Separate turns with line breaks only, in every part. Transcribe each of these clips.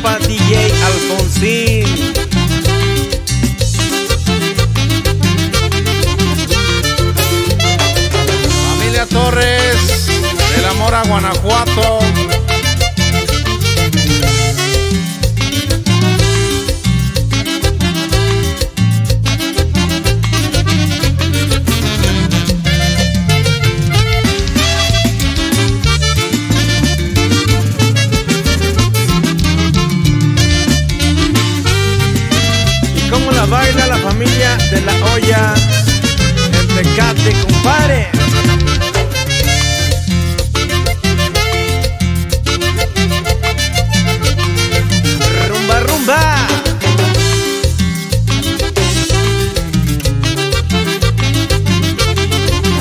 compa DJ Alfonsín.
Familia Torres, del amor a Guanajuato.
la baila la familia de la olla. El Tecate, compadre. Rumba, rumba.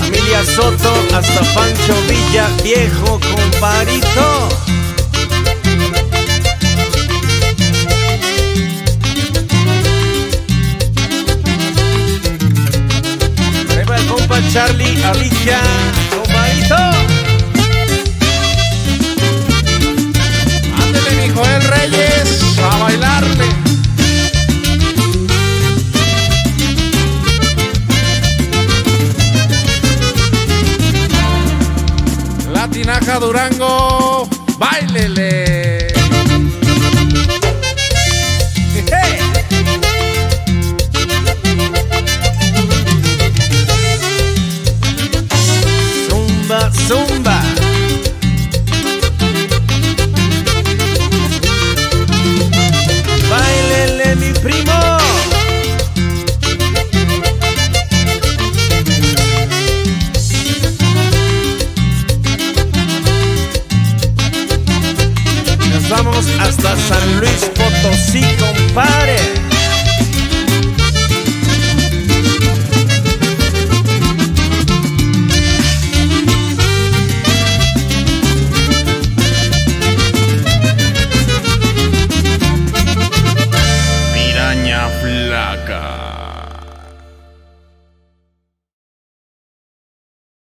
Familia Soto hasta Pancho Villa, viejo comparito. Compa Charlie, Alicia, comparito.
Ándele, mi Joel Reyes, a bailarle. La tinaja Durango, bailele.
Hasta San Luis Potosí, compadre.